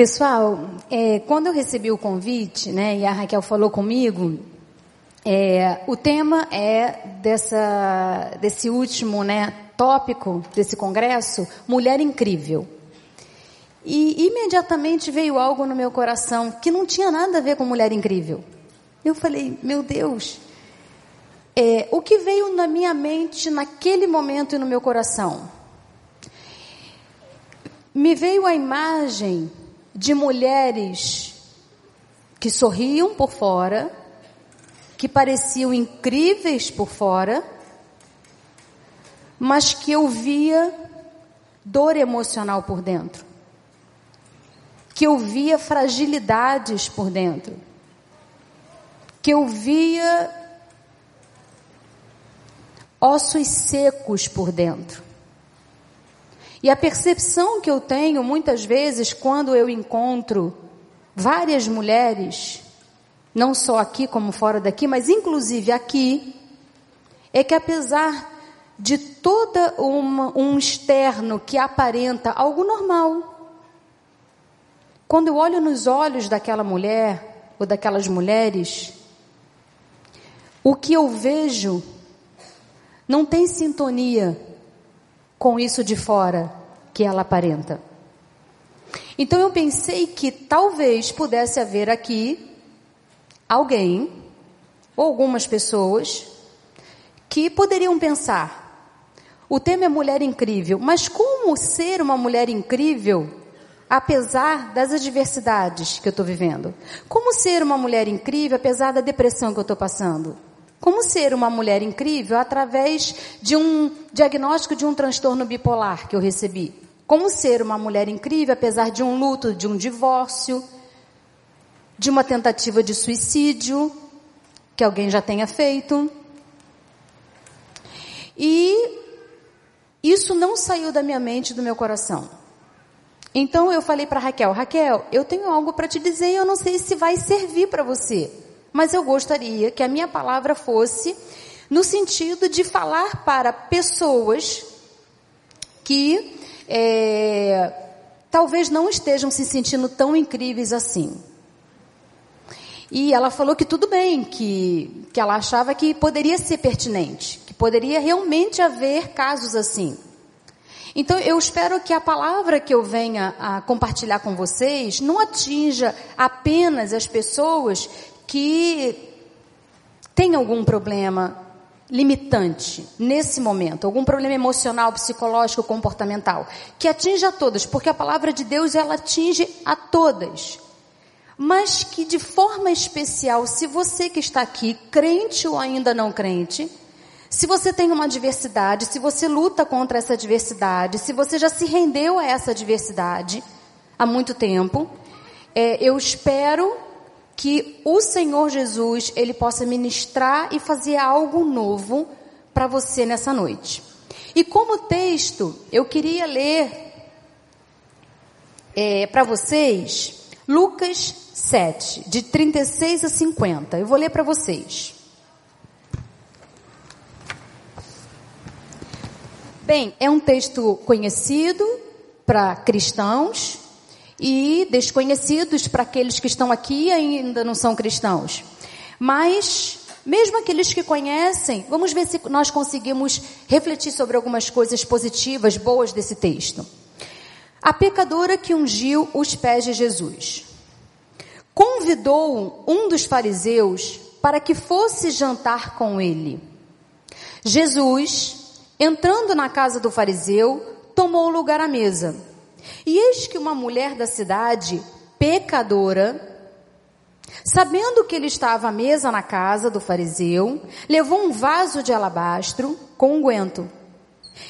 Pessoal, é, quando eu recebi o convite, né, e a Raquel falou comigo, é, o tema é dessa, desse último, né, tópico desse congresso, mulher incrível. E imediatamente veio algo no meu coração que não tinha nada a ver com mulher incrível. Eu falei, meu Deus, é, o que veio na minha mente naquele momento e no meu coração? Me veio a imagem de mulheres que sorriam por fora, que pareciam incríveis por fora, mas que eu via dor emocional por dentro, que eu via fragilidades por dentro, que eu via ossos secos por dentro. E a percepção que eu tenho muitas vezes quando eu encontro várias mulheres, não só aqui como fora daqui, mas inclusive aqui, é que apesar de toda um externo que aparenta algo normal, quando eu olho nos olhos daquela mulher ou daquelas mulheres, o que eu vejo não tem sintonia com isso de fora que ela aparenta. Então eu pensei que talvez pudesse haver aqui alguém ou algumas pessoas que poderiam pensar: o tema é mulher incrível, mas como ser uma mulher incrível apesar das adversidades que eu estou vivendo? Como ser uma mulher incrível apesar da depressão que eu estou passando? Como ser uma mulher incrível através de um diagnóstico de um transtorno bipolar que eu recebi? Como ser uma mulher incrível apesar de um luto, de um divórcio, de uma tentativa de suicídio que alguém já tenha feito? E isso não saiu da minha mente do meu coração. Então eu falei para Raquel, Raquel, eu tenho algo para te dizer e eu não sei se vai servir para você. Mas eu gostaria que a minha palavra fosse no sentido de falar para pessoas que é, talvez não estejam se sentindo tão incríveis assim. E ela falou que tudo bem, que, que ela achava que poderia ser pertinente, que poderia realmente haver casos assim. Então eu espero que a palavra que eu venha a compartilhar com vocês não atinja apenas as pessoas que tem algum problema limitante nesse momento, algum problema emocional, psicológico, comportamental, que atinge a todas, porque a palavra de Deus ela atinge a todas. Mas que de forma especial, se você que está aqui, crente ou ainda não crente, se você tem uma adversidade, se você luta contra essa adversidade, se você já se rendeu a essa adversidade há muito tempo, é, eu espero que o Senhor Jesus, ele possa ministrar e fazer algo novo para você nessa noite. E como texto, eu queria ler é, para vocês Lucas 7, de 36 a 50. Eu vou ler para vocês. Bem, é um texto conhecido para cristãos, e desconhecidos para aqueles que estão aqui e ainda não são cristãos. Mas, mesmo aqueles que conhecem, vamos ver se nós conseguimos refletir sobre algumas coisas positivas, boas desse texto. A pecadora que ungiu os pés de Jesus convidou um dos fariseus para que fosse jantar com ele. Jesus, entrando na casa do fariseu, tomou lugar à mesa. E eis que uma mulher da cidade, pecadora, sabendo que ele estava à mesa na casa do fariseu, levou um vaso de alabastro com unguento. Um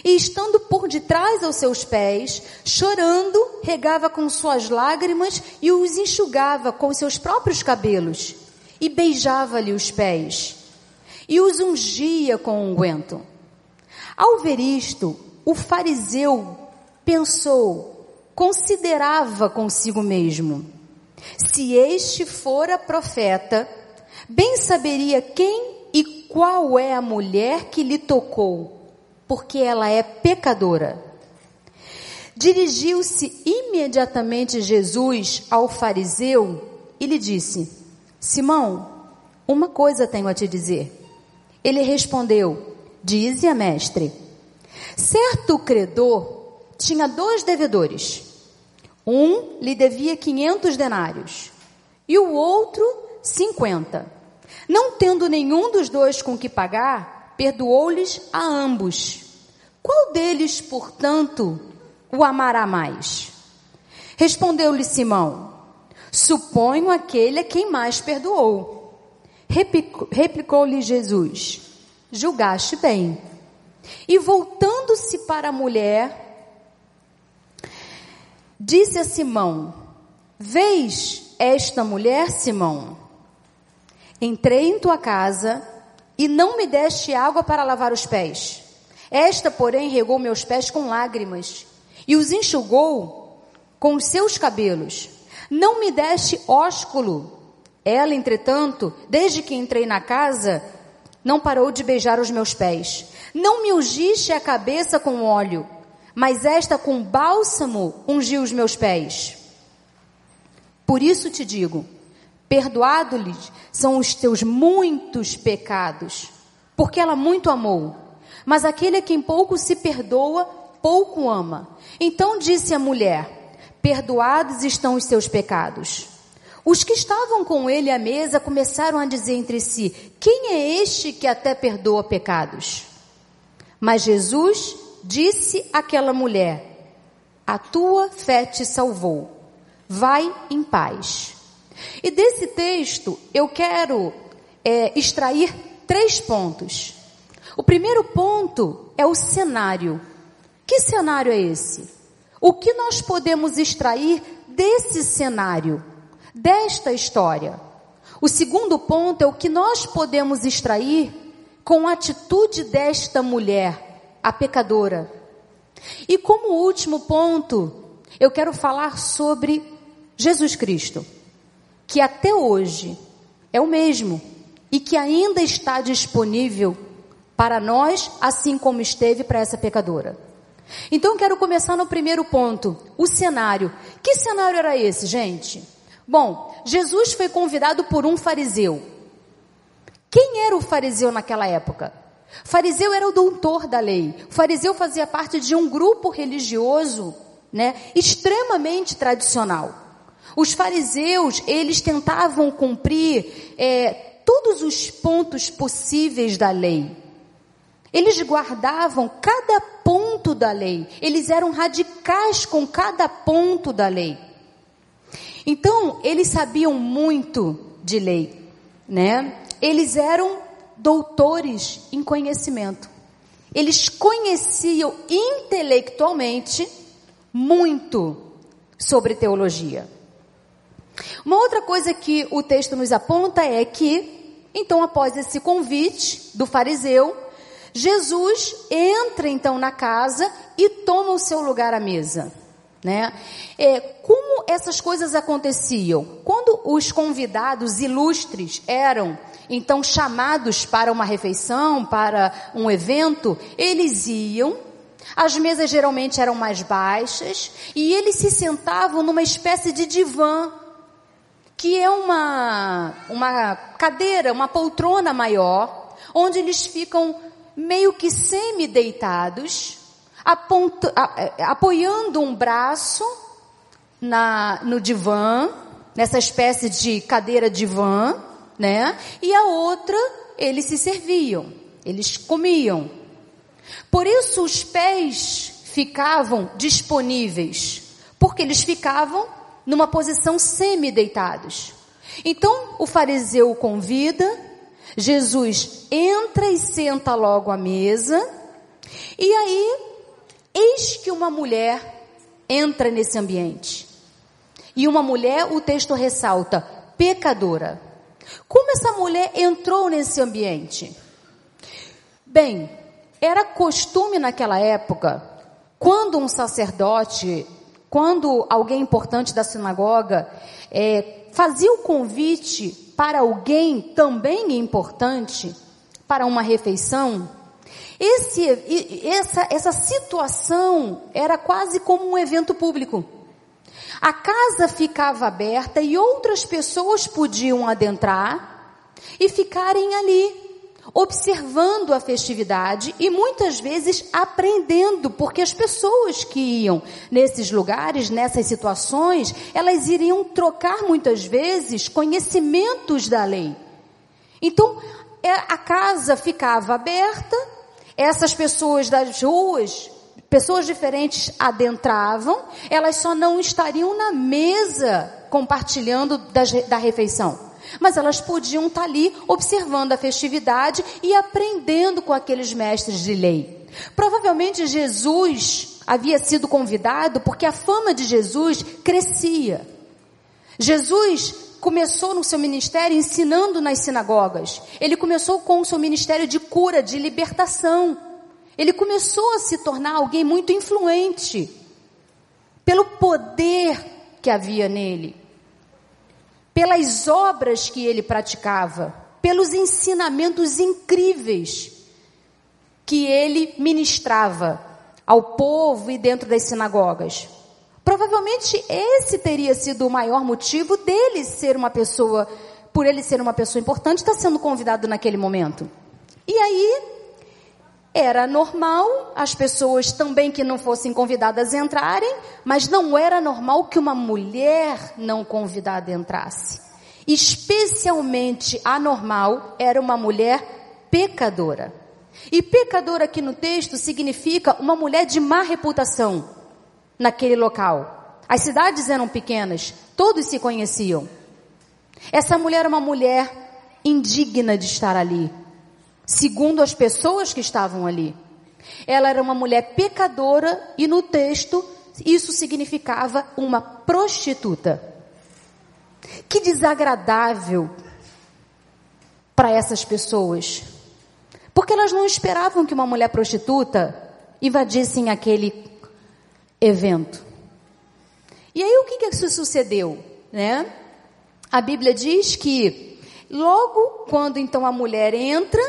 e estando por detrás aos seus pés, chorando, regava com suas lágrimas e os enxugava com seus próprios cabelos, e beijava-lhe os pés, e os ungia com unguento. Ao ver isto, o fariseu pensou, considerava consigo mesmo: se este fora profeta, bem saberia quem e qual é a mulher que lhe tocou, porque ela é pecadora. Dirigiu-se imediatamente Jesus ao fariseu e lhe disse: Simão, uma coisa tenho a te dizer. Ele respondeu: Dize a mestre. Certo credor tinha dois devedores. Um lhe devia quinhentos denários e o outro cinquenta. Não tendo nenhum dos dois com que pagar, perdoou-lhes a ambos. Qual deles, portanto, o amará mais? Respondeu-lhe Simão: Suponho aquele a quem mais perdoou. Replicou-lhe Jesus: Julgaste bem. E voltando-se para a mulher, disse a Simão: Vês esta mulher, Simão? Entrei em tua casa e não me deste água para lavar os pés. Esta, porém, regou meus pés com lágrimas e os enxugou com os seus cabelos. Não me deste ósculo. Ela, entretanto, desde que entrei na casa, não parou de beijar os meus pés. Não me ungiste a cabeça com óleo, mas esta com bálsamo ungiu os meus pés. Por isso te digo, Perdoado-lhes são os teus muitos pecados, porque ela muito amou. Mas aquele a quem pouco se perdoa, pouco ama. Então disse a mulher: Perdoados estão os seus pecados. Os que estavam com ele à mesa começaram a dizer entre si: Quem é este que até perdoa pecados? Mas Jesus disse àquela mulher: A tua fé te salvou. Vai em paz. E desse texto eu quero é, extrair três pontos. O primeiro ponto é o cenário. Que cenário é esse? O que nós podemos extrair desse cenário, desta história? O segundo ponto é o que nós podemos extrair com a atitude desta mulher, a pecadora. E como último ponto, eu quero falar sobre Jesus Cristo que até hoje é o mesmo e que ainda está disponível para nós, assim como esteve para essa pecadora. Então quero começar no primeiro ponto, o cenário. Que cenário era esse, gente? Bom, Jesus foi convidado por um fariseu. Quem era o fariseu naquela época? Fariseu era o doutor da lei. O fariseu fazia parte de um grupo religioso, né, extremamente tradicional. Os fariseus, eles tentavam cumprir é, todos os pontos possíveis da lei. Eles guardavam cada ponto da lei. Eles eram radicais com cada ponto da lei. Então, eles sabiam muito de lei, né? Eles eram doutores em conhecimento. Eles conheciam intelectualmente muito sobre teologia. Uma outra coisa que o texto nos aponta é que, então, após esse convite do fariseu, Jesus entra então na casa e toma o seu lugar à mesa. Né? É, como essas coisas aconteciam? Quando os convidados ilustres eram então chamados para uma refeição, para um evento, eles iam, as mesas geralmente eram mais baixas e eles se sentavam numa espécie de divã que é uma, uma cadeira, uma poltrona maior, onde eles ficam meio que semi-deitados, é, apoiando um braço na, no divã, nessa espécie de cadeira divã, né? E a outra, eles se serviam, eles comiam. Por isso os pés ficavam disponíveis, porque eles ficavam numa posição semi-deitados. Então o fariseu convida, Jesus entra e senta logo à mesa, e aí, eis que uma mulher entra nesse ambiente. E uma mulher, o texto ressalta, pecadora. Como essa mulher entrou nesse ambiente? Bem, era costume naquela época, quando um sacerdote quando alguém importante da sinagoga é, fazia o convite para alguém também importante para uma refeição, Esse, essa, essa situação era quase como um evento público. A casa ficava aberta e outras pessoas podiam adentrar e ficarem ali, observando a festividade e muitas vezes aprendendo, porque as pessoas que iam nesses lugares, nessas situações, elas iriam trocar muitas vezes conhecimentos da lei. Então, é, a casa ficava aberta, essas pessoas das ruas Pessoas diferentes adentravam, elas só não estariam na mesa compartilhando das, da refeição. Mas elas podiam estar ali observando a festividade e aprendendo com aqueles mestres de lei. Provavelmente Jesus havia sido convidado porque a fama de Jesus crescia. Jesus começou no seu ministério ensinando nas sinagogas. Ele começou com o seu ministério de cura, de libertação. Ele começou a se tornar alguém muito influente pelo poder que havia nele, pelas obras que ele praticava, pelos ensinamentos incríveis que ele ministrava ao povo e dentro das sinagogas. Provavelmente esse teria sido o maior motivo dele ser uma pessoa, por ele ser uma pessoa importante, estar sendo convidado naquele momento. E aí, era normal as pessoas também que não fossem convidadas entrarem, mas não era normal que uma mulher não convidada entrasse. Especialmente anormal era uma mulher pecadora. E pecadora aqui no texto significa uma mulher de má reputação naquele local. As cidades eram pequenas, todos se conheciam. Essa mulher era uma mulher indigna de estar ali segundo as pessoas que estavam ali. Ela era uma mulher pecadora e no texto isso significava uma prostituta. Que desagradável para essas pessoas. Porque elas não esperavam que uma mulher prostituta invadisse aquele evento. E aí o que que isso sucedeu, né? A Bíblia diz que logo quando então a mulher entra,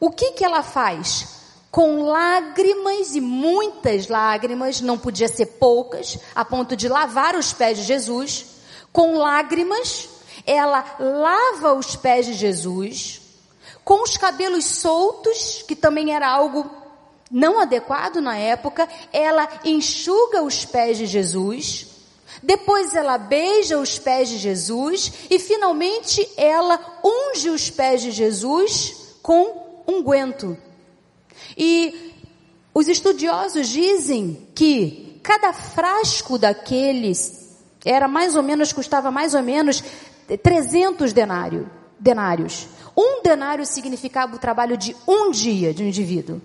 o que que ela faz? Com lágrimas e muitas lágrimas, não podia ser poucas, a ponto de lavar os pés de Jesus. Com lágrimas, ela lava os pés de Jesus. Com os cabelos soltos, que também era algo não adequado na época, ela enxuga os pés de Jesus. Depois ela beija os pés de Jesus e finalmente ela unge os pés de Jesus com unguento. E os estudiosos dizem que cada frasco daqueles era mais ou menos, custava mais ou menos 300 denário, denários. Um denário significava o trabalho de um dia de um indivíduo.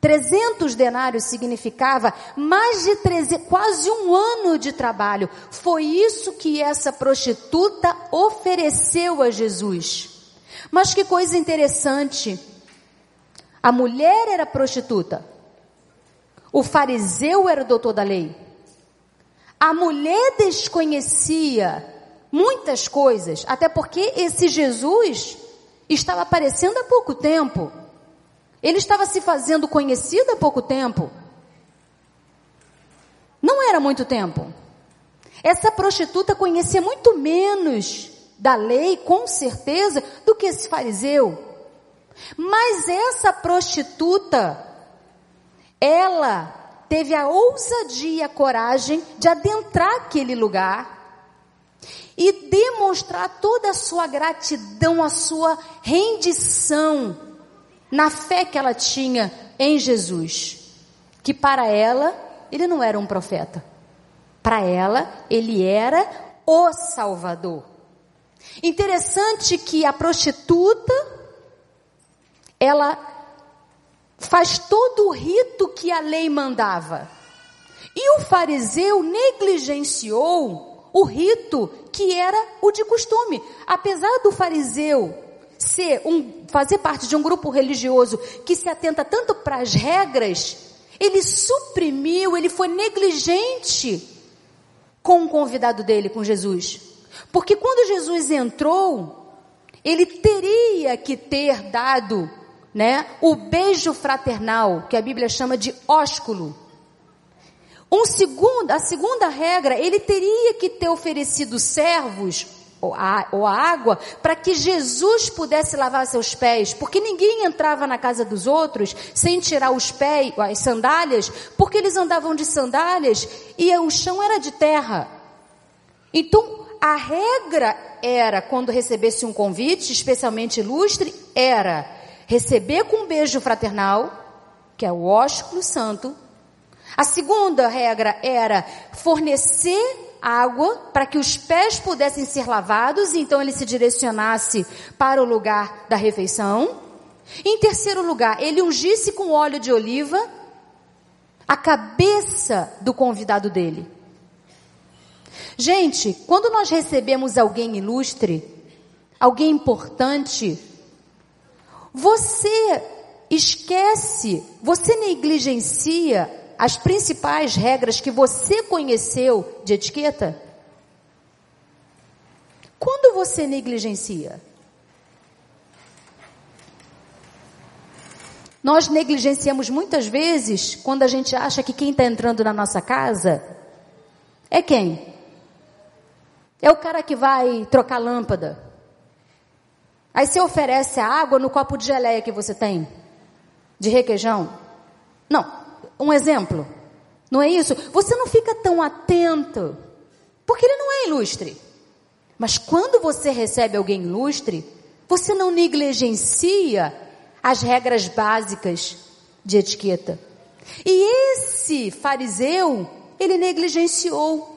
300 denários significava mais de 13, quase um ano de trabalho. Foi isso que essa prostituta ofereceu a Jesus. Mas que coisa interessante. A mulher era prostituta. O fariseu era o doutor da lei. A mulher desconhecia muitas coisas, até porque esse Jesus estava aparecendo há pouco tempo. Ele estava se fazendo conhecido há pouco tempo. Não era muito tempo. Essa prostituta conhecia muito menos da lei, com certeza, do que esse fariseu. Mas essa prostituta, ela teve a ousadia, a coragem de adentrar aquele lugar e demonstrar toda a sua gratidão, a sua rendição na fé que ela tinha em Jesus. Que para ela, ele não era um profeta. Para ela, ele era o Salvador. Interessante que a prostituta ela faz todo o rito que a lei mandava. E o fariseu negligenciou o rito que era o de costume. Apesar do fariseu ser um, fazer parte de um grupo religioso que se atenta tanto para as regras, ele suprimiu, ele foi negligente com o convidado dele, com Jesus. Porque quando Jesus entrou, ele teria que ter dado né? O beijo fraternal, que a Bíblia chama de ósculo. Um segundo, a segunda regra, ele teria que ter oferecido servos ou a, ou a água para que Jesus pudesse lavar seus pés, porque ninguém entrava na casa dos outros sem tirar os pés, as sandálias, porque eles andavam de sandálias e o chão era de terra. Então, a regra era, quando recebesse um convite, especialmente ilustre, era receber com um beijo fraternal, que é o ósculo santo. A segunda regra era fornecer água para que os pés pudessem ser lavados, e então ele se direcionasse para o lugar da refeição. Em terceiro lugar, ele ungisse com óleo de oliva a cabeça do convidado dele. Gente, quando nós recebemos alguém ilustre, alguém importante, você esquece, você negligencia as principais regras que você conheceu de etiqueta? Quando você negligencia? Nós negligenciamos muitas vezes quando a gente acha que quem está entrando na nossa casa é quem? É o cara que vai trocar lâmpada. Aí você oferece a água no copo de geleia que você tem, de requeijão. Não, um exemplo. Não é isso? Você não fica tão atento, porque ele não é ilustre. Mas quando você recebe alguém ilustre, você não negligencia as regras básicas de etiqueta. E esse fariseu, ele negligenciou.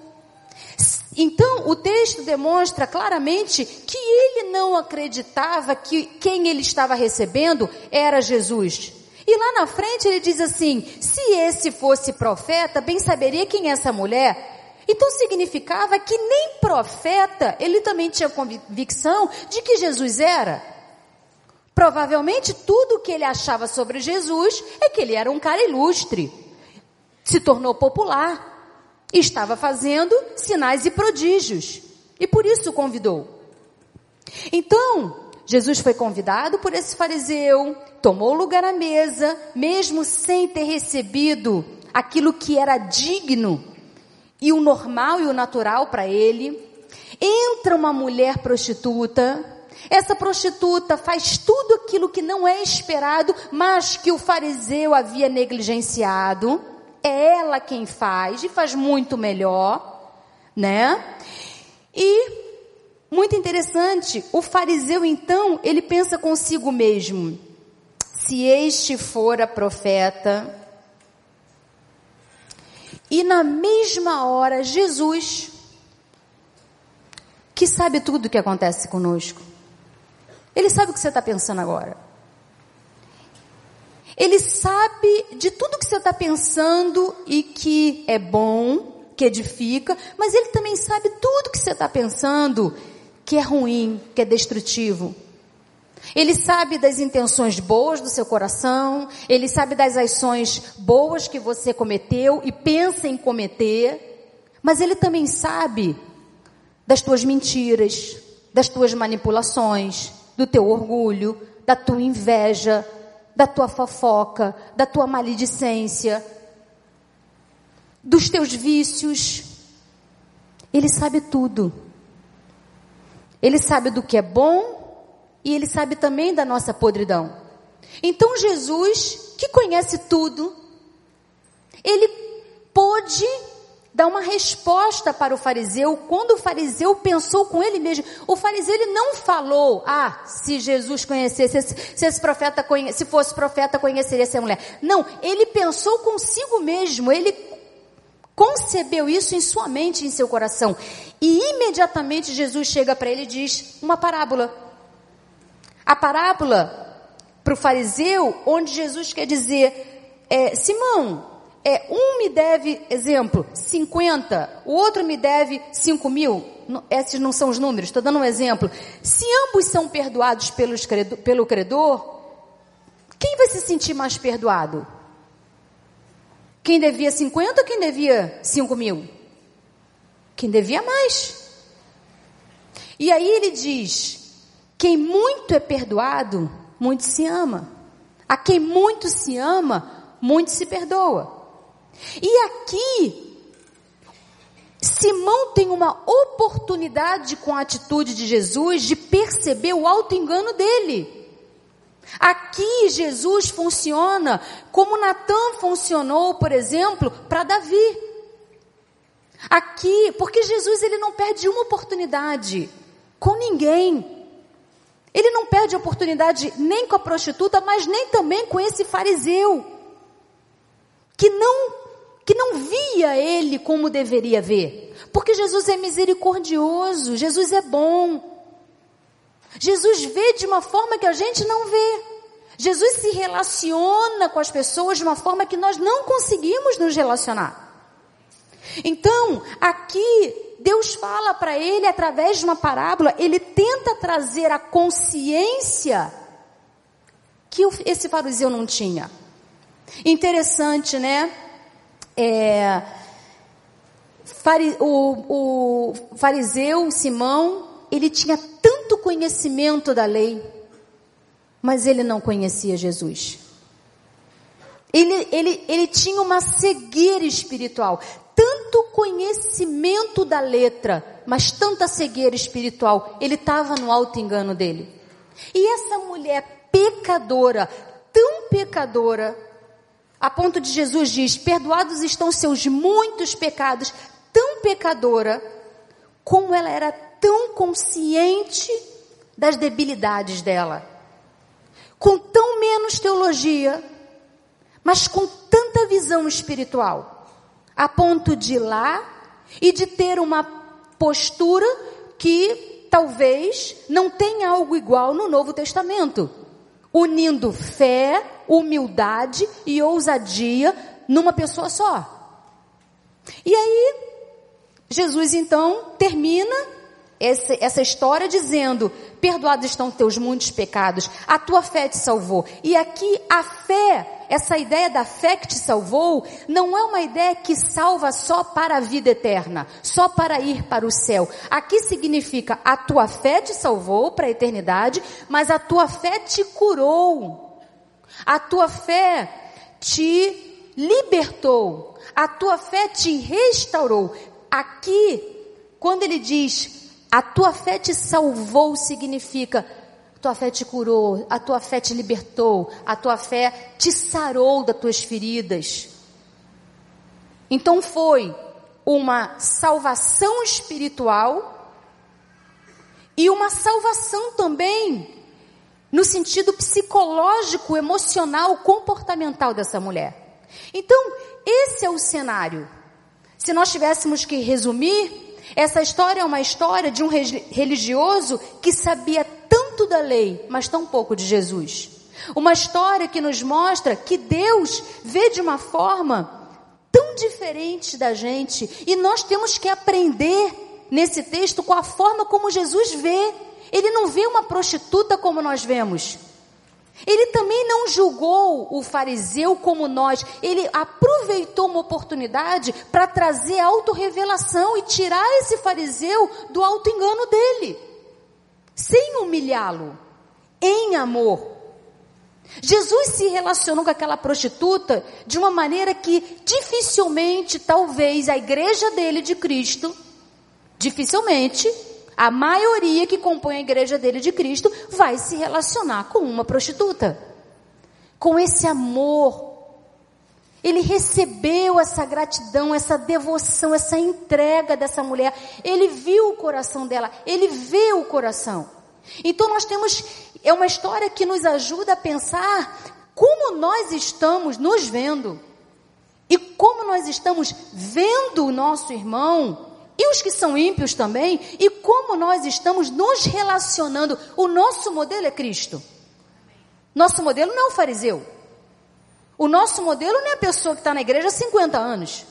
Então, o texto demonstra claramente que ele não acreditava que quem ele estava recebendo era Jesus. E lá na frente ele diz assim: se esse fosse profeta, bem saberia quem é essa mulher. Então significava que nem profeta ele também tinha convicção de que Jesus era. Provavelmente tudo o que ele achava sobre Jesus é que ele era um cara ilustre, se tornou popular, estava fazendo sinais e prodígios, e por isso convidou. Então, Jesus foi convidado por esse fariseu, tomou lugar à mesa, mesmo sem ter recebido aquilo que era digno e o normal e o natural para ele. Entra uma mulher prostituta. Essa prostituta faz tudo aquilo que não é esperado, mas que o fariseu havia negligenciado. É ela quem faz e faz muito melhor, né? E muito interessante, o fariseu então, ele pensa consigo mesmo: se este for a profeta, e na mesma hora Jesus, que sabe tudo o que acontece conosco, ele sabe o que você está pensando agora. Ele sabe de tudo que você está pensando e que é bom, que edifica, mas ele também sabe tudo que você está pensando que é ruim, que é destrutivo. Ele sabe das intenções boas do seu coração, ele sabe das ações boas que você cometeu e pensa em cometer, mas ele também sabe das tuas mentiras, das tuas manipulações, do teu orgulho, da tua inveja, da tua fofoca, da tua maledicência, dos teus vícios. Ele sabe tudo. Ele sabe do que é bom e ele sabe também da nossa podridão. Então Jesus, que conhece tudo, ele pôde dar uma resposta para o fariseu quando o fariseu pensou com ele mesmo. O fariseu ele não falou: "Ah, se Jesus conhecesse, se esse profeta se fosse profeta conheceria essa mulher". Não, ele pensou consigo mesmo, ele concebeu isso em sua mente, em seu coração. E imediatamente Jesus chega para ele e diz uma parábola. A parábola para o fariseu, onde Jesus quer dizer, é, Simão, é, um me deve, exemplo, 50, o outro me deve 5 mil. Esses não são os números, estou dando um exemplo. Se ambos são perdoados pelos, pelo credor, quem vai se sentir mais perdoado? Quem devia 50 ou quem devia 5 mil? Quem devia mais. E aí ele diz: quem muito é perdoado, muito se ama. A quem muito se ama, muito se perdoa. E aqui, Simão tem uma oportunidade com a atitude de Jesus de perceber o alto engano dele. Aqui Jesus funciona como Natan funcionou, por exemplo, para Davi. Aqui, porque Jesus ele não perde uma oportunidade com ninguém. Ele não perde oportunidade nem com a prostituta, mas nem também com esse fariseu que não que não via ele como deveria ver. Porque Jesus é misericordioso, Jesus é bom. Jesus vê de uma forma que a gente não vê. Jesus se relaciona com as pessoas de uma forma que nós não conseguimos nos relacionar. Então, aqui, Deus fala para ele através de uma parábola, ele tenta trazer a consciência que esse fariseu não tinha. Interessante, né? É, o, o fariseu Simão, ele tinha tanto conhecimento da lei, mas ele não conhecia Jesus. Ele, ele, ele tinha uma cegueira espiritual, tanto conhecimento da letra, mas tanta cegueira espiritual. Ele estava no alto engano dele. E essa mulher pecadora, tão pecadora, a ponto de Jesus diz: Perdoados estão seus muitos pecados, tão pecadora, como ela era tão consciente das debilidades dela, com tão menos teologia, mas com tanta visão espiritual, a ponto de ir lá e de ter uma postura que talvez não tenha algo igual no Novo Testamento, unindo fé, humildade e ousadia numa pessoa só. E aí, Jesus então termina essa, história dizendo: Perdoados estão teus muitos pecados, a tua fé te salvou. E aqui a fé, essa ideia da fé que te salvou, não é uma ideia que salva só para a vida eterna, só para ir para o céu. Aqui significa a tua fé te salvou para a eternidade, mas a tua fé te curou. A tua fé te libertou. A tua fé te restaurou. Aqui, quando ele diz a tua fé te salvou significa tua fé te curou, a tua fé te libertou, a tua fé te sarou das tuas feridas. Então foi uma salvação espiritual e uma salvação também no sentido psicológico, emocional, comportamental dessa mulher. Então, esse é o cenário. Se nós tivéssemos que resumir, essa história é uma história de um religioso que sabia tanto da lei, mas tão pouco de Jesus. Uma história que nos mostra que Deus vê de uma forma tão diferente da gente e nós temos que aprender nesse texto com a forma como Jesus vê. Ele não vê uma prostituta como nós vemos. Ele também não julgou o fariseu como nós. Ele aproveitou uma oportunidade para trazer autorrevelação e tirar esse fariseu do alto engano dele, sem humilhá-lo, em amor. Jesus se relacionou com aquela prostituta de uma maneira que dificilmente, talvez, a igreja dele de Cristo, dificilmente, a maioria que compõe a igreja dele de Cristo vai se relacionar com uma prostituta. Com esse amor. Ele recebeu essa gratidão, essa devoção, essa entrega dessa mulher. Ele viu o coração dela, ele vê o coração. Então nós temos, é uma história que nos ajuda a pensar como nós estamos nos vendo. E como nós estamos vendo o nosso irmão e os que são ímpios também, e como nós estamos nos relacionando. O nosso modelo é Cristo. Nosso modelo não é o fariseu. O nosso modelo não é a pessoa que está na igreja há 50 anos.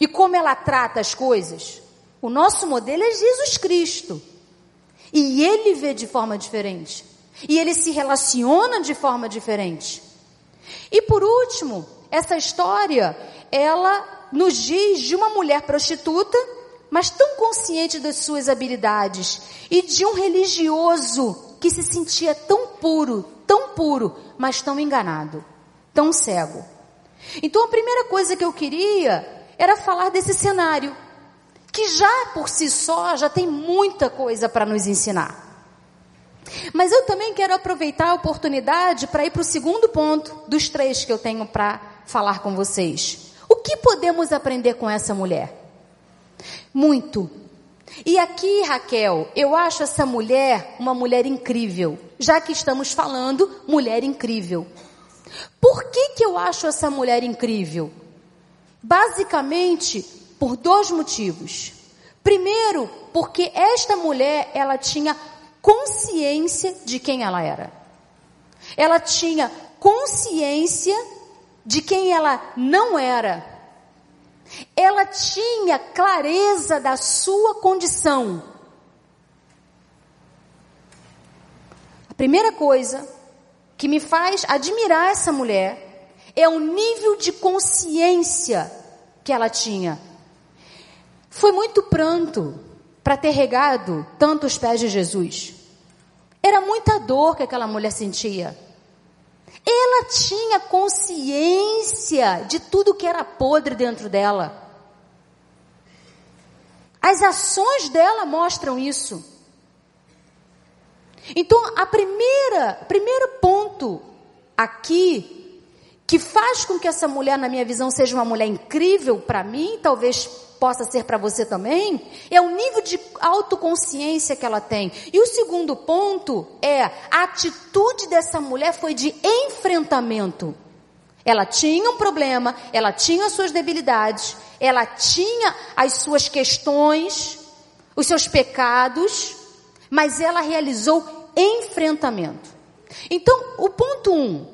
E como ela trata as coisas. O nosso modelo é Jesus Cristo. E ele vê de forma diferente. E ele se relaciona de forma diferente. E por último, essa história, ela nos diz de uma mulher prostituta, mas tão consciente das suas habilidades, e de um religioso que se sentia tão puro, tão puro, mas tão enganado, tão cego. Então a primeira coisa que eu queria era falar desse cenário, que já por si só já tem muita coisa para nos ensinar. Mas eu também quero aproveitar a oportunidade para ir para o segundo ponto dos três que eu tenho para falar com vocês. O que podemos aprender com essa mulher? Muito. E aqui, Raquel, eu acho essa mulher uma mulher incrível, já que estamos falando mulher incrível. Por que, que eu acho essa mulher incrível? Basicamente, por dois motivos. Primeiro, porque esta mulher, ela tinha consciência de quem ela era. Ela tinha consciência de quem ela não era. Ela tinha clareza da sua condição. A primeira coisa que me faz admirar essa mulher é o nível de consciência que ela tinha. Foi muito pranto para ter regado tanto os pés de Jesus. Era muita dor que aquela mulher sentia. Ela tinha consciência de tudo que era podre dentro dela. As ações dela mostram isso. Então, a primeira, primeiro ponto aqui que faz com que essa mulher, na minha visão, seja uma mulher incrível para mim, talvez possa ser para você também, é o nível de autoconsciência que ela tem. E o segundo ponto é a atitude dessa mulher foi de enfrentamento. Ela tinha um problema, ela tinha as suas debilidades, ela tinha as suas questões, os seus pecados, mas ela realizou enfrentamento. Então, o ponto um,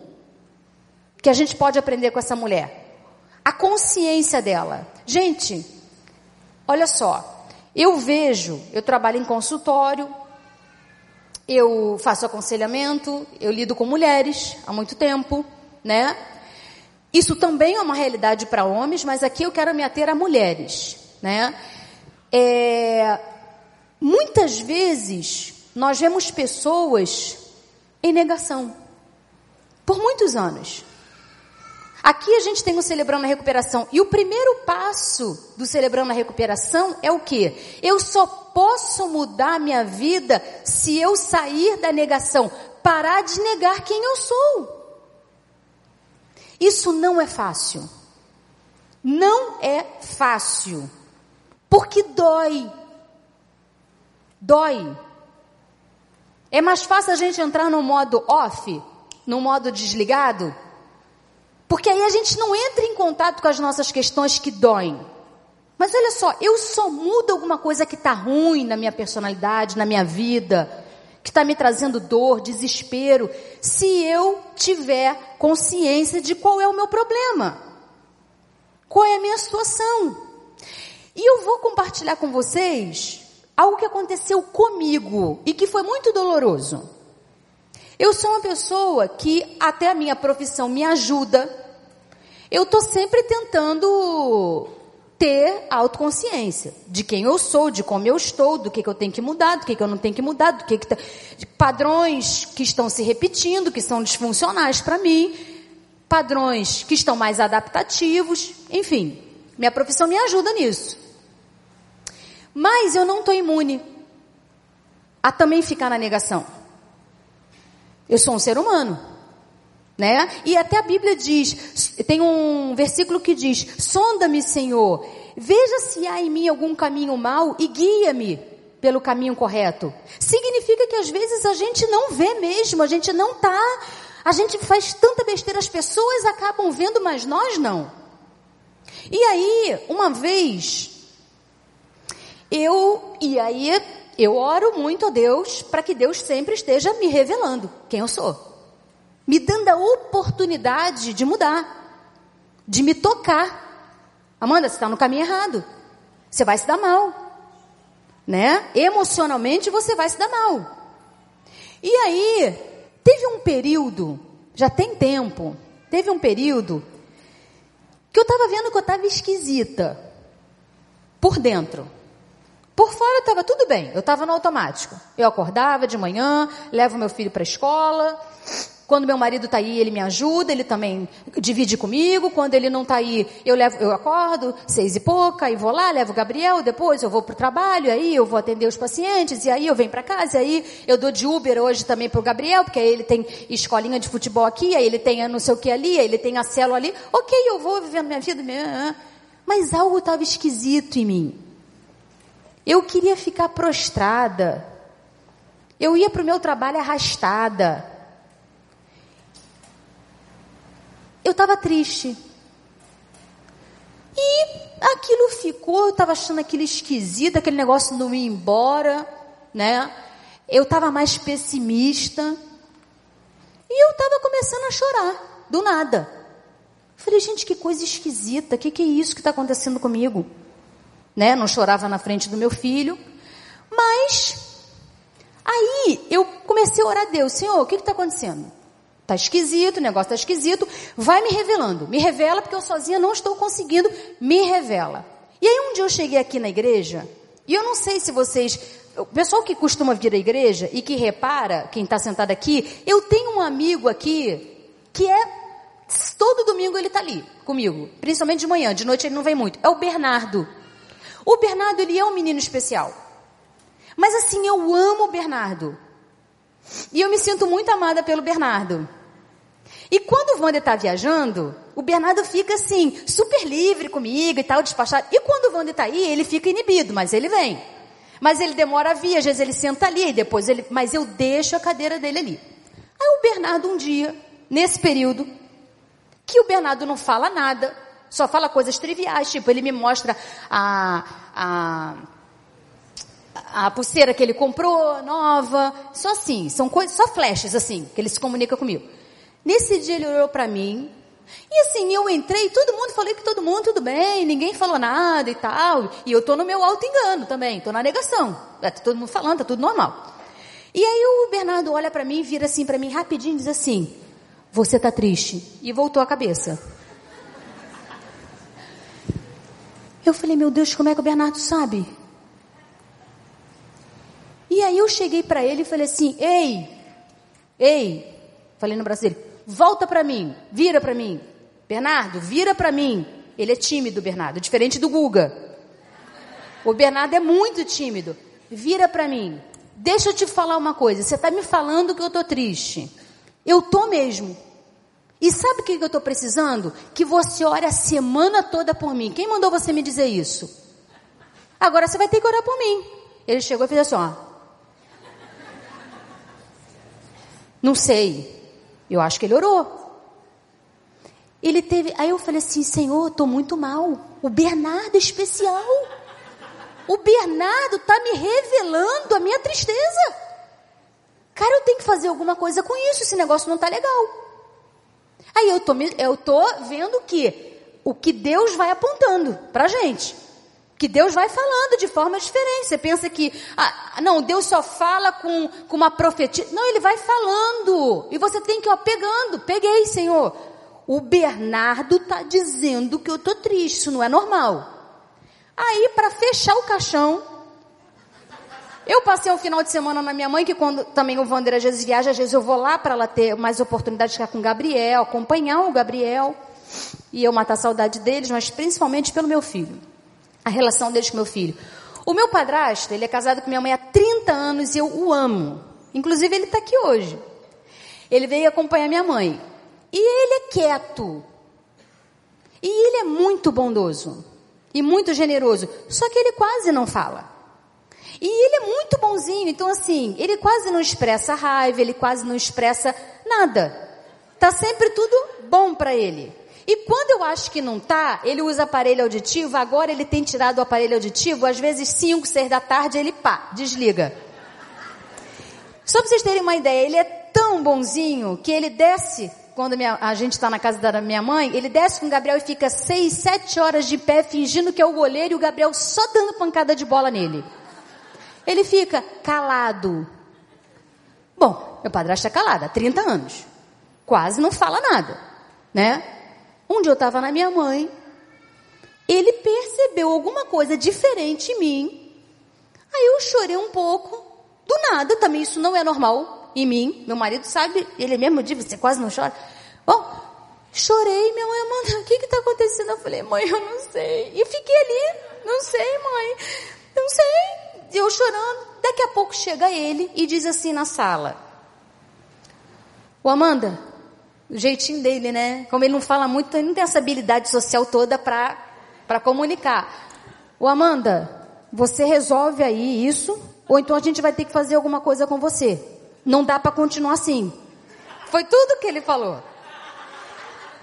que a gente pode aprender com essa mulher? A consciência dela. Gente, olha só. Eu vejo, eu trabalho em consultório, eu faço aconselhamento, eu lido com mulheres há muito tempo, né? Isso também é uma realidade para homens, mas aqui eu quero me ater a mulheres, né? É, muitas vezes nós vemos pessoas em negação por muitos anos. Aqui a gente tem o Celebrando a Recuperação. E o primeiro passo do Celebrando a Recuperação é o quê? Eu só posso mudar minha vida se eu sair da negação, parar de negar quem eu sou. Isso não é fácil. Não é fácil. Porque dói. Dói. É mais fácil a gente entrar no modo off, no modo desligado, porque aí a gente não entra em contato com as nossas questões que doem. Mas olha só, eu só mudo alguma coisa que está ruim na minha personalidade, na minha vida, que está me trazendo dor, desespero, se eu tiver consciência de qual é o meu problema, qual é a minha situação. E eu vou compartilhar com vocês algo que aconteceu comigo e que foi muito doloroso. Eu sou uma pessoa que até a minha profissão me ajuda. Eu estou sempre tentando ter autoconsciência de quem eu sou, de como eu estou, do que, que eu tenho que mudar, do que, que eu não tenho que mudar, do que, que tá, padrões que estão se repetindo, que são disfuncionais para mim, padrões que estão mais adaptativos, enfim, minha profissão me ajuda nisso. Mas eu não estou imune a também ficar na negação. Eu sou um ser humano. Né? E até a Bíblia diz, tem um versículo que diz: Sonda-me, Senhor, veja se há em mim algum caminho mau e guia-me pelo caminho correto. Significa que às vezes a gente não vê mesmo, a gente não tá, a gente faz tanta besteira, as pessoas acabam vendo, mas nós não. E aí, uma vez, eu, e aí eu oro muito a Deus para que Deus sempre esteja me revelando quem eu sou. Me dando a oportunidade de mudar, de me tocar. Amanda, você está no caminho errado. Você vai se dar mal. Né? Emocionalmente você vai se dar mal. E aí, teve um período, já tem tempo, teve um período que eu estava vendo que eu estava esquisita por dentro. Por fora estava tudo bem, eu estava no automático. Eu acordava de manhã, levo meu filho para a escola, Quando meu marido está aí, ele me ajuda, ele também divide comigo. Quando ele não está aí, eu levo, eu acordo seis e pouca e vou lá, levo o Gabriel. Depois eu vou para o trabalho, aí eu vou atender os pacientes e aí eu venho para casa. E aí eu dou de Uber hoje também para o Gabriel, porque aí ele tem escolinha de futebol aqui, aí ele tem não sei o que ali, aí ele tem a célula ali. Ok, eu vou vivendo minha vida. Mas algo estava esquisito em mim. Eu queria ficar prostrada. Eu ia para o meu trabalho arrastada. eu estava triste. E aquilo ficou, eu estava achando aquilo esquisito, aquele negócio não ia embora, né? Eu estava mais pessimista. E eu estava começando a chorar, do nada. Falei, gente, que coisa esquisita, o que, que é isso que está acontecendo comigo? Né? Não chorava na frente do meu filho, mas aí eu comecei a orar a Deus, Senhor, o que está acontecendo? Tá esquisito, o negócio tá esquisito. Vai me revelando. Me revela porque eu sozinha não estou conseguindo. Me revela. E aí um dia eu cheguei aqui na igreja e eu não sei se vocês, o pessoal que costuma vir à igreja e que repara, quem está sentado aqui, eu tenho um amigo aqui que é todo domingo ele está ali comigo, principalmente de manhã, de noite ele não vem muito. É o Bernardo. O Bernardo ele é um menino especial. Mas assim, eu amo o Bernardo. E eu me sinto muito amada pelo Bernardo. E quando o Wander está viajando, o Bernardo fica assim, super livre comigo e tal, despachado. E quando o Wander está aí, ele fica inibido, mas ele vem. Mas ele demora a vir, às vezes ele senta ali, e depois ele. Mas eu deixo a cadeira dele ali. Aí o Bernardo, um dia, nesse período, que o Bernardo não fala nada, só fala coisas triviais, tipo, ele me mostra a. a a pulseira que ele comprou, nova, só assim, são coisas, só flashes assim, que ele se comunica comigo. Nesse dia ele olhou para mim, e assim, eu entrei, todo mundo falei que todo mundo tudo bem, ninguém falou nada e tal, e eu tô no meu alto engano também, tô na negação. É, tá todo mundo falando, tá tudo normal. E aí o Bernardo olha para mim, vira assim para mim rapidinho e diz assim: "Você tá triste?" E voltou a cabeça. Eu falei: "Meu Deus, como é que o Bernardo sabe?" E aí eu cheguei para ele e falei assim: "Ei, ei", falei no braço dele, "volta para mim, vira para mim. Bernardo, vira para mim." Ele é tímido, Bernardo, diferente do Guga. O Bernardo é muito tímido. Vira para mim. Deixa eu te falar uma coisa. Você está me falando que eu estou triste. Eu tô mesmo. E sabe o que eu estou precisando? Que você ore a semana toda por mim. Quem mandou você me dizer isso? Agora você vai ter que orar por mim. Ele chegou e fez assim, ó. Não sei. Eu acho que ele orou. Ele teve. Aí eu falei assim: Senhor, estou muito mal. O Bernardo é especial. O Bernardo está me revelando a minha tristeza. Cara, eu tenho que fazer alguma coisa com isso. Esse negócio não está legal. Aí eu tô, eu tô vendo que o que Deus vai apontando para gente que Deus vai falando de forma diferente. Você pensa que, ah, não, Deus só fala com, com uma profetia. Não, Ele vai falando. E você tem que ó, pegando. Peguei, Senhor. O Bernardo está dizendo que eu estou triste. Isso não é normal. Aí, para fechar o caixão, eu passei um final de semana na minha mãe, que quando também o Wander às vezes viaja, às vezes eu vou lá para ela ter mais oportunidade de ficar com o Gabriel, acompanhar o Gabriel. E eu matar a saudade deles, mas principalmente pelo meu filho a relação deles com meu filho. O meu padrasto, ele é casado com minha mãe há 30 anos e eu o amo. Inclusive, ele está aqui hoje. Ele veio acompanhar minha mãe. E ele é quieto. E ele é muito bondoso. E muito generoso. Só que ele quase não fala. E ele é muito bonzinho. Então, assim, ele quase não expressa raiva, ele quase não expressa nada. Tá sempre tudo bom para ele. E quando eu acho que não tá, ele usa aparelho auditivo, agora ele tem tirado o aparelho auditivo, às vezes 5, 6 da tarde, ele pá, desliga. Só para vocês terem uma ideia, ele é tão bonzinho que ele desce, quando minha, a gente está na casa da minha mãe, ele desce com o Gabriel e fica 6, 7 horas de pé fingindo que é o goleiro e o Gabriel só dando pancada de bola nele. Ele fica calado. Bom, meu padrasto é calado há 30 anos. Quase não fala nada, né? Um dia eu estava na minha mãe, ele percebeu alguma coisa diferente em mim. Aí eu chorei um pouco, do nada, também isso não é normal. em mim. Meu marido sabe, ele mesmo diz, você quase não chora. Bom, chorei, minha mãe, Amanda, o que está acontecendo? Eu falei, mãe, eu não sei. E fiquei ali, não sei, mãe, não sei. Eu chorando. Daqui a pouco chega ele e diz assim na sala: O Amanda, o jeitinho dele, né? Como ele não fala muito, ele não tem essa habilidade social toda para comunicar. O Amanda, você resolve aí isso, ou então a gente vai ter que fazer alguma coisa com você. Não dá para continuar assim. Foi tudo que ele falou.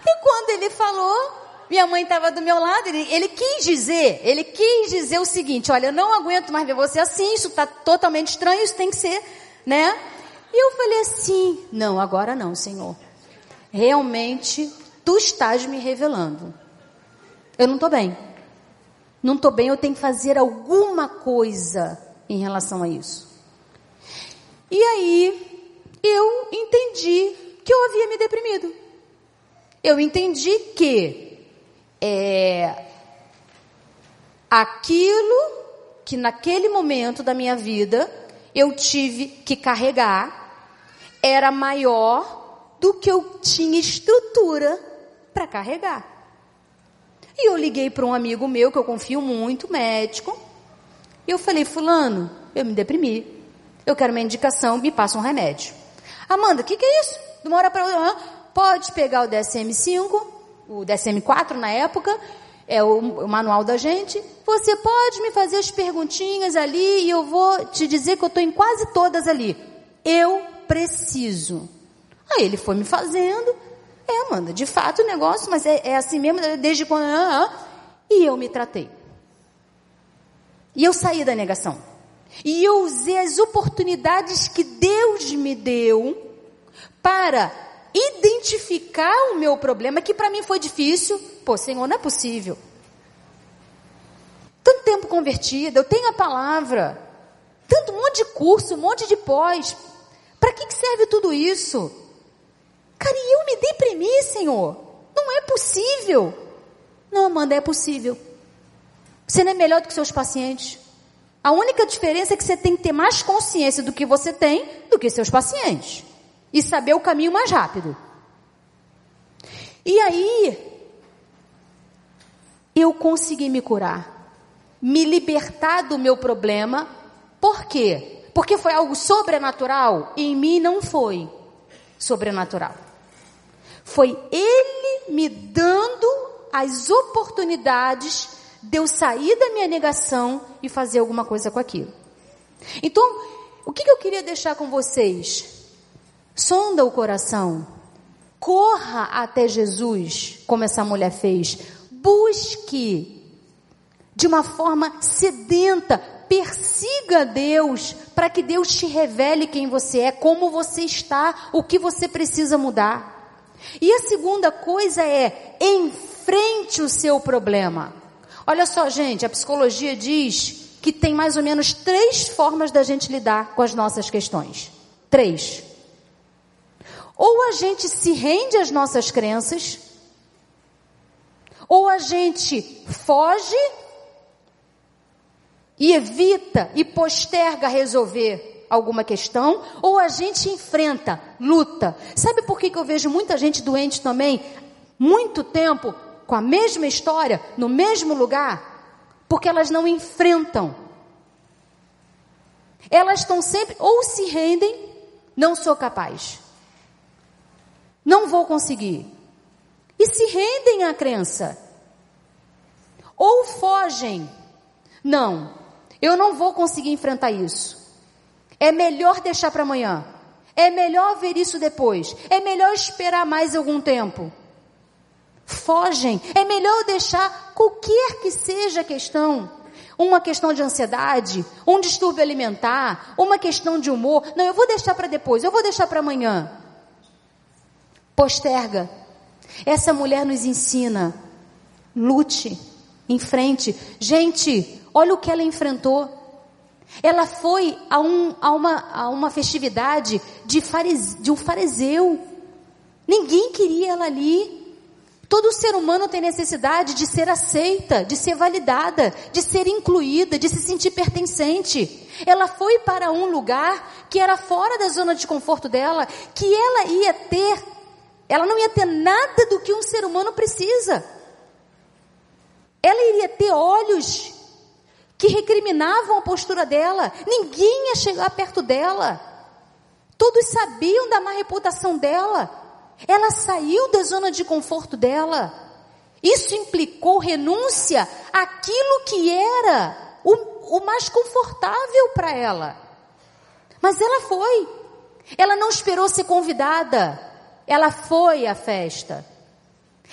E quando ele falou, minha mãe estava do meu lado, ele, ele, quis dizer, ele quis dizer o seguinte, olha, eu não aguento mais ver você assim, isso está totalmente estranho, isso tem que ser, né? E eu falei assim, não, agora não, Senhor. Realmente, Tu estás me revelando. Eu não estou bem. Não estou bem, eu tenho que fazer alguma coisa em relação a isso. E aí, eu entendi que eu havia me deprimido. Eu entendi que é, aquilo que naquele momento da minha vida eu tive que carregar era maior do que eu tinha estrutura para carregar. E eu liguei para um amigo meu que eu confio muito, médico, e eu falei: Fulano, eu me deprimi, eu quero uma indicação, me passa um remédio. Amanda, o que, que é isso? De uma hora para outra, pode pegar o DSM-5, o DSM-4 na época, é o, o, manual da gente. Você pode me fazer as perguntinhas ali e eu vou te dizer que eu estou em quase todas ali. Eu preciso. Aí ele foi me fazendo. É, Amanda, de fato o negócio, mas é, é assim mesmo, desde quando. Ah, ah, e eu me tratei. E eu saí da negação. E eu usei as oportunidades que Deus me deu para identificar o meu problema, que para mim foi difícil. Pô, Senhor, não é possível. Tanto tempo convertida, eu tenho a palavra. Tanto um monte de curso, um monte de pós. Para que, que serve tudo isso? Cara, e eu me deprimi, Senhor. Não é possível. Não, Amanda, é possível. Você não é melhor do que seus pacientes. A única diferença é que você tem que ter mais consciência do que você tem do que seus pacientes e saber o caminho mais rápido. E aí, eu consegui me curar, me libertar do meu problema. Por quê? Porque foi algo sobrenatural? Em mim não foi sobrenatural. Foi Ele me dando as oportunidades de eu sair da minha negação e fazer alguma coisa com aquilo. Então, o que, eu queria deixar com vocês? Sonda o coração. Corra até Jesus, como essa mulher fez. Busque de uma forma sedenta, persiga Deus para que Deus te revele quem você é, como você está, o que você precisa mudar. E a segunda coisa é enfrente o seu problema. Olha só, gente, a psicologia diz que tem mais ou menos três formas da gente lidar com as nossas questões. Três. Ou a gente se rende às nossas crenças, ou a gente foge e evita e posterga resolver alguma questão, ou a gente enfrenta, luta. Sabe por que, que eu vejo muita gente doente também, muito tempo, com a mesma história, no mesmo lugar? Porque elas não enfrentam. Elas estão sempre, ou se rendem, não sou capaz. Não vou conseguir. E se rendem à crença. Ou fogem. Não, eu não vou conseguir enfrentar isso. É melhor deixar para amanhã. É melhor ver isso depois. É melhor esperar mais algum tempo. Fogem. É melhor deixar qualquer que seja a questão. Uma questão de ansiedade, um distúrbio alimentar, uma questão de humor. Não, eu vou deixar para depois, eu vou deixar para amanhã posterga. Essa mulher nos ensina: lute, em frente. Gente, olha o que ela enfrentou. Ela foi a, um, a, uma, a uma festividade de, farise, de um fariseu. Ninguém queria ela ali. Todo ser humano tem necessidade de ser aceita, de ser validada, de ser incluída, de se sentir pertencente. Ela foi para um lugar que era fora da zona de conforto dela, que ela ia ter, ela não ia ter nada do que um ser humano precisa. Ela iria ter olhos que recriminavam a postura dela. Ninguém ia chegar perto dela. Todos sabiam da má reputação dela. Ela saiu da zona de conforto dela. Isso implicou renúncia àquilo que era o, o mais confortável para ela. Mas ela foi. Ela não esperou ser convidada. Ela foi à festa.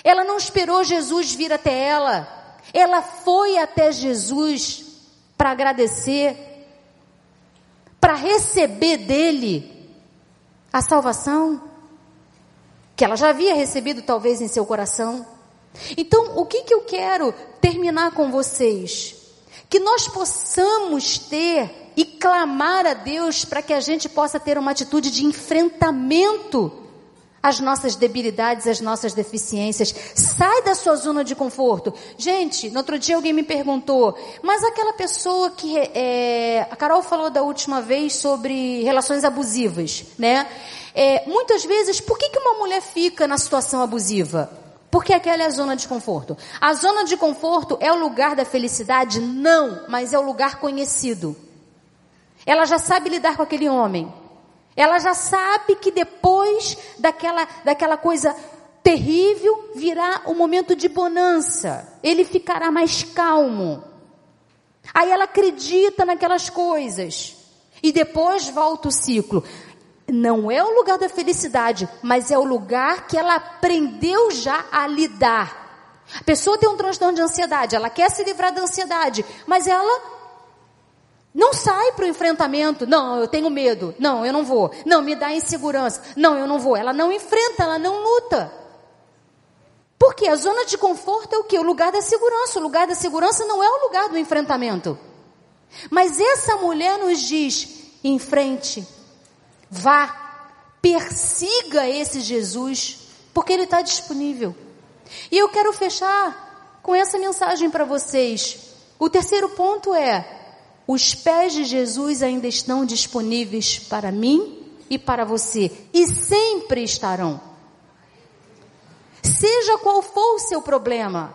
Ela não esperou Jesus vir até ela. Ela foi até Jesus para agradecer, para receber dele a salvação que ela já havia recebido talvez em seu coração. Então, o que que eu quero terminar com vocês? Que nós possamos ter e clamar a Deus para que a gente possa ter uma atitude de enfrentamento as nossas debilidades, as nossas deficiências. Sai da sua zona de conforto. Gente, no outro dia alguém me perguntou, mas aquela pessoa que é, a Carol falou da última vez sobre relações abusivas, né? É, muitas vezes, por que, que uma mulher fica na situação abusiva? Porque aquela é a zona de conforto. A zona de conforto é o lugar da felicidade? Não, mas é o lugar conhecido. Ela já sabe lidar com aquele homem. Ela já sabe que depois daquela, daquela coisa terrível virá um momento de bonança. Ele ficará mais calmo. Aí ela acredita naquelas coisas. E depois volta o ciclo. Não é o lugar da felicidade, mas é o lugar que ela aprendeu já a lidar. A pessoa tem um transtorno de ansiedade, ela quer se livrar da ansiedade, mas ela não sai para o enfrentamento. Não, eu tenho medo. Não, eu não vou. Não, me dá insegurança. Não, eu não vou. Ela não enfrenta, ela não luta. Porque a zona de conforto é o que? O lugar da segurança. O lugar da segurança não é o lugar do enfrentamento. Mas essa mulher nos diz: em frente, vá, persiga esse Jesus, porque ele está disponível. E eu quero fechar com essa mensagem para vocês. O terceiro ponto é: os pés de Jesus ainda estão disponíveis para mim e para você, e sempre estarão. Seja qual for o seu problema,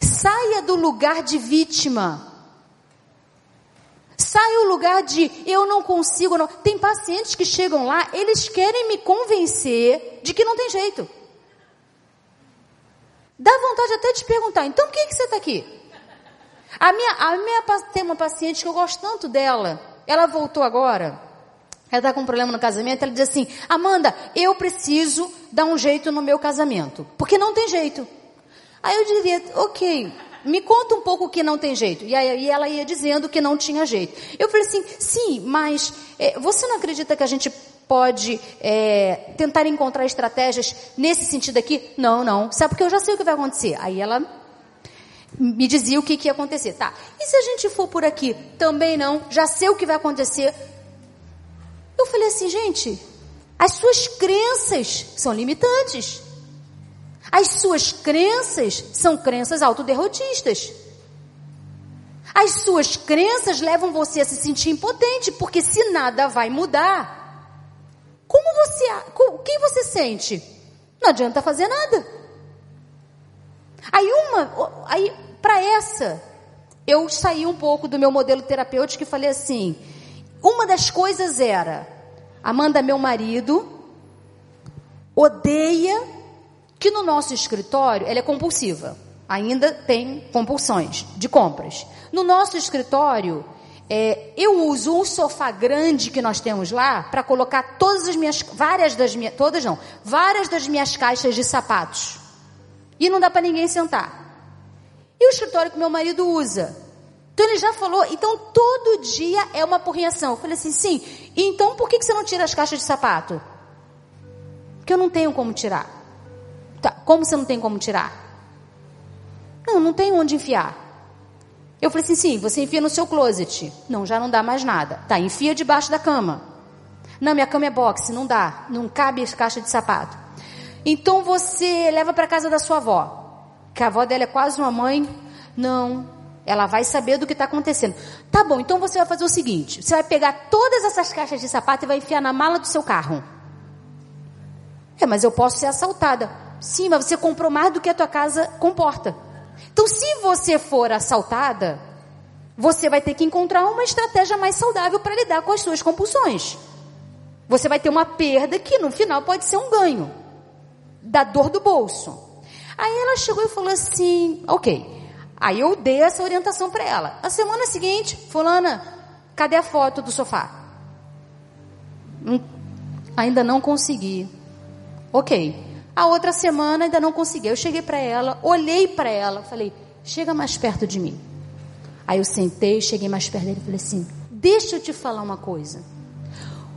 saia do lugar de vítima. Saia do lugar de eu não consigo, não. Tem pacientes que chegam lá, eles querem me convencer de que não tem jeito. Dá vontade até de perguntar, então por que, que você está aqui? A minha, a minha tem uma paciente que eu gosto tanto dela. Ela voltou agora. Ela está com um problema no casamento. Ela diz assim: Amanda, eu preciso dar um jeito no meu casamento, porque não tem jeito. Aí eu diria: Ok, me conta um pouco o que não tem jeito. E aí ela ia dizendo que não tinha jeito. Eu falei assim: Sim, mas é, você não acredita que a gente pode é, tentar encontrar estratégias nesse sentido aqui? Não, não. Sabe porque eu já sei o que vai acontecer. Aí ela me dizia o que, que ia acontecer. Tá, e se a gente for por aqui? Também não, já sei o que vai acontecer. Eu falei assim, gente, as suas crenças são limitantes. As suas crenças são crenças autoderrotistas. As suas crenças levam você a se sentir impotente, porque se nada vai mudar, como você, quem você sente? Não adianta fazer nada. Aí uma, aí para essa, eu saí um pouco do meu modelo terapêutico e falei assim: uma das coisas era, Amanda, meu marido, odeia que no nosso escritório, ela é compulsiva, ainda tem compulsões de compras. No nosso escritório, é, eu uso um sofá grande que nós temos lá para colocar todas as minhas, várias das minhas, todas não, várias das minhas caixas de sapatos. E não dá para ninguém sentar. E o escritório que meu marido usa? Então ele já falou, então todo dia é uma porrinhação. Eu falei assim, sim. Então por que você não tira as caixas de sapato? Porque eu não tenho como tirar. Tá, como você não tem como tirar? Não, não tem onde enfiar. Eu falei assim, sim, você enfia no seu closet. Não, já não dá mais nada. Tá, enfia debaixo da cama. Não, minha cama é boxe, não dá. Não cabe caixa de sapato. Então você leva para casa da sua avó. que a avó dela é quase uma mãe. Não, ela vai saber do que está acontecendo. Tá bom, então você vai fazer o seguinte: você vai pegar todas essas caixas de sapato e vai enfiar na mala do seu carro. É, mas eu posso ser assaltada. Sim, mas você comprou mais do que a tua casa comporta. Então, se você for assaltada, você vai ter que encontrar uma estratégia mais saudável para lidar com as suas compulsões. Você vai ter uma perda que no final pode ser um ganho da dor do bolso. Aí ela chegou e falou assim: Ok. Aí eu dei essa orientação para ela. A semana seguinte, Fulana, cadê a foto do sofá? Hum, ainda não consegui. Ok. A outra semana ainda não consegui. Eu cheguei para ela, olhei para ela, falei: chega mais perto de mim. Aí eu sentei, cheguei mais perto dele e falei assim: deixa eu te falar uma coisa.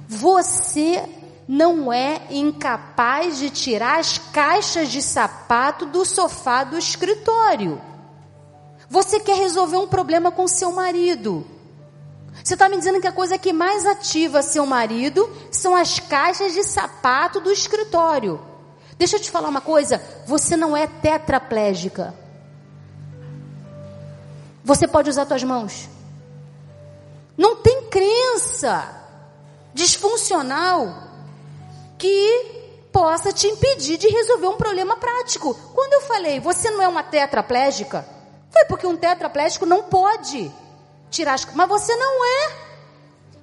Você não é incapaz de tirar as caixas de sapato do sofá do escritório. Você quer resolver um problema com seu marido. Você está me dizendo que a coisa que mais ativa seu marido são as caixas de sapato do escritório. Deixa eu te falar uma coisa: você não é tetraplégica. Você pode usar suas mãos. Não tem crença disfuncional que possa te impedir de resolver um problema prático. Quando eu falei, você não é uma tetraplégica, foi porque um tetraplégico não pode tirar as. Mas você não é.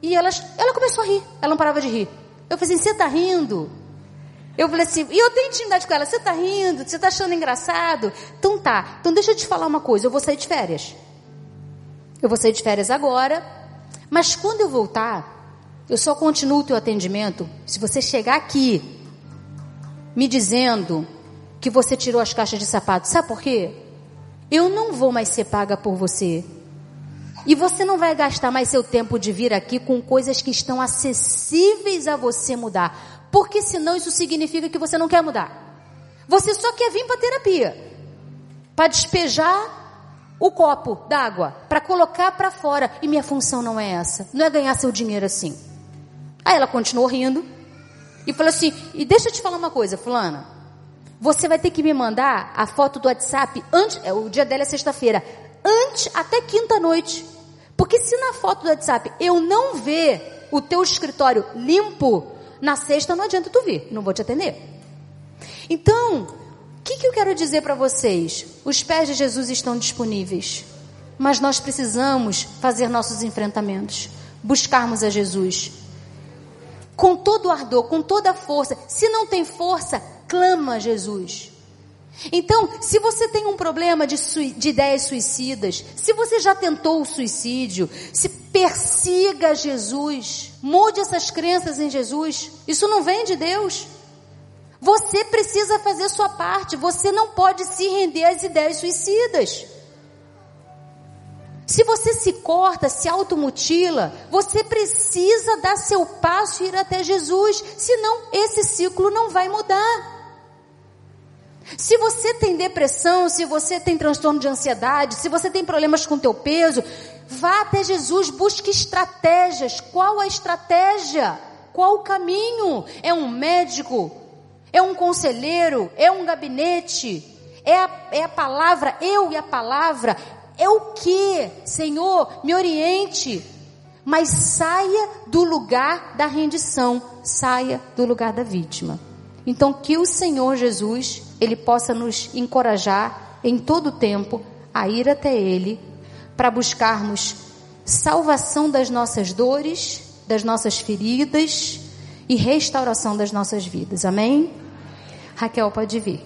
E ela, ela começou a rir. Ela não parava de rir. Eu falei assim: você está rindo? Eu falei assim, e eu tenho intimidade com ela, você está rindo, você está achando engraçado? Então tá, então deixa eu te falar uma coisa, eu vou sair de férias. Eu vou sair de férias agora, mas quando eu voltar, eu só continuo o teu atendimento se você chegar aqui me dizendo que você tirou as caixas de sapato. Sabe por quê? Eu não vou mais ser paga por você. E você não vai gastar mais seu tempo de vir aqui com coisas que estão acessíveis a você mudar. Porque senão isso significa que você não quer mudar. Você só quer vir para terapia. Para despejar o copo d'água, para colocar para fora. E minha função não é essa. Não é ganhar seu dinheiro assim. Aí ela continuou rindo e falou assim: "E deixa eu te falar uma coisa, fulana. Você vai ter que me mandar a foto do WhatsApp antes, é, o dia dela é sexta-feira, antes até quinta noite. Porque se na foto do WhatsApp eu não ver o teu escritório limpo, na sexta não adianta tu vir, não vou te atender. Então, o que, que eu quero dizer para vocês? Os pés de Jesus estão disponíveis, mas nós precisamos fazer nossos enfrentamentos, buscarmos a Jesus, com todo ardor, com toda a força. Se não tem força, clama a Jesus. Então, se você tem um problema de, de, ideias suicidas, se você já tentou o suicídio, se persiga Jesus, mude essas crenças em Jesus. Isso não vem de Deus. Você precisa fazer sua parte. Você não pode se render às ideias suicidas. Se você se corta, se automutila, você precisa dar seu passo e ir até Jesus, senão esse ciclo não vai mudar. Se você tem depressão, se você tem transtorno de ansiedade, se você tem problemas com teu peso, vá até Jesus, busque estratégias. Qual a estratégia? Qual o caminho? É um médico? É um conselheiro? É um gabinete? É a, é a palavra, eu e a palavra, é o que? Senhor, me oriente. Mas saia do lugar da rendição, saia do lugar da vítima. Então que o Senhor Jesus, ele possa nos encorajar em todo o tempo a ir até ele para buscarmos salvação das nossas dores, das nossas feridas e restauração das nossas vidas. Amém? Raquel pode vir.